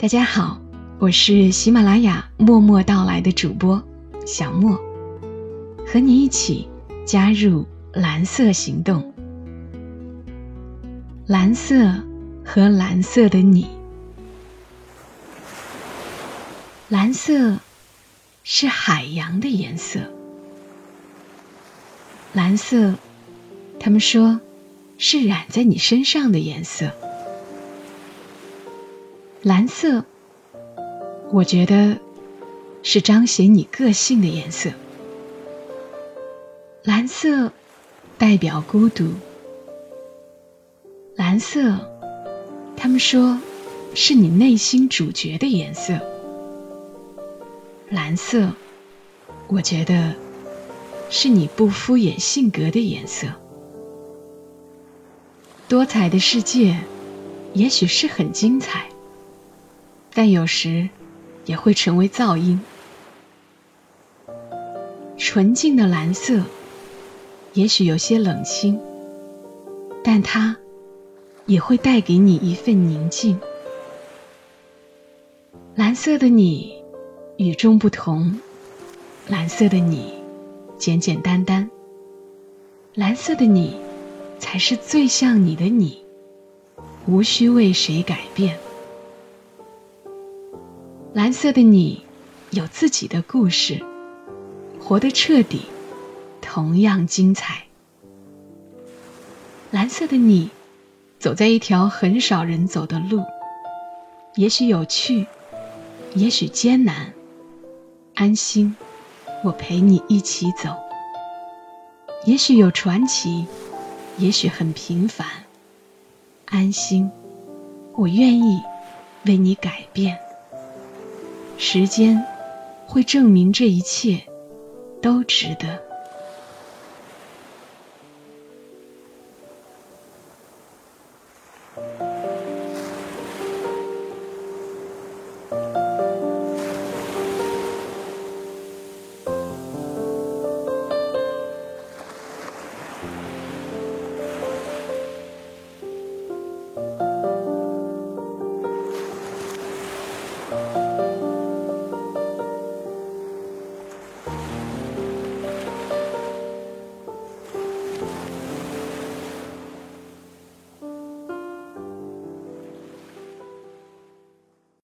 大家好，我是喜马拉雅默默到来的主播小莫，和你一起加入蓝色行动。蓝色和蓝色的你，蓝色是海洋的颜色。蓝色，他们说是染在你身上的颜色。蓝色，我觉得是彰显你个性的颜色。蓝色代表孤独。蓝色，他们说是你内心主角的颜色。蓝色，我觉得是你不敷衍性格的颜色。多彩的世界，也许是很精彩。但有时也会成为噪音。纯净的蓝色，也许有些冷清，但它也会带给你一份宁静。蓝色的你与众不同，蓝色的你简简单单，蓝色的你才是最像你的你，无需为谁改变。蓝色的你，有自己的故事，活得彻底，同样精彩。蓝色的你，走在一条很少人走的路，也许有趣，也许艰难，安心，我陪你一起走。也许有传奇，也许很平凡，安心，我愿意为你改变。时间会证明这一切都值得。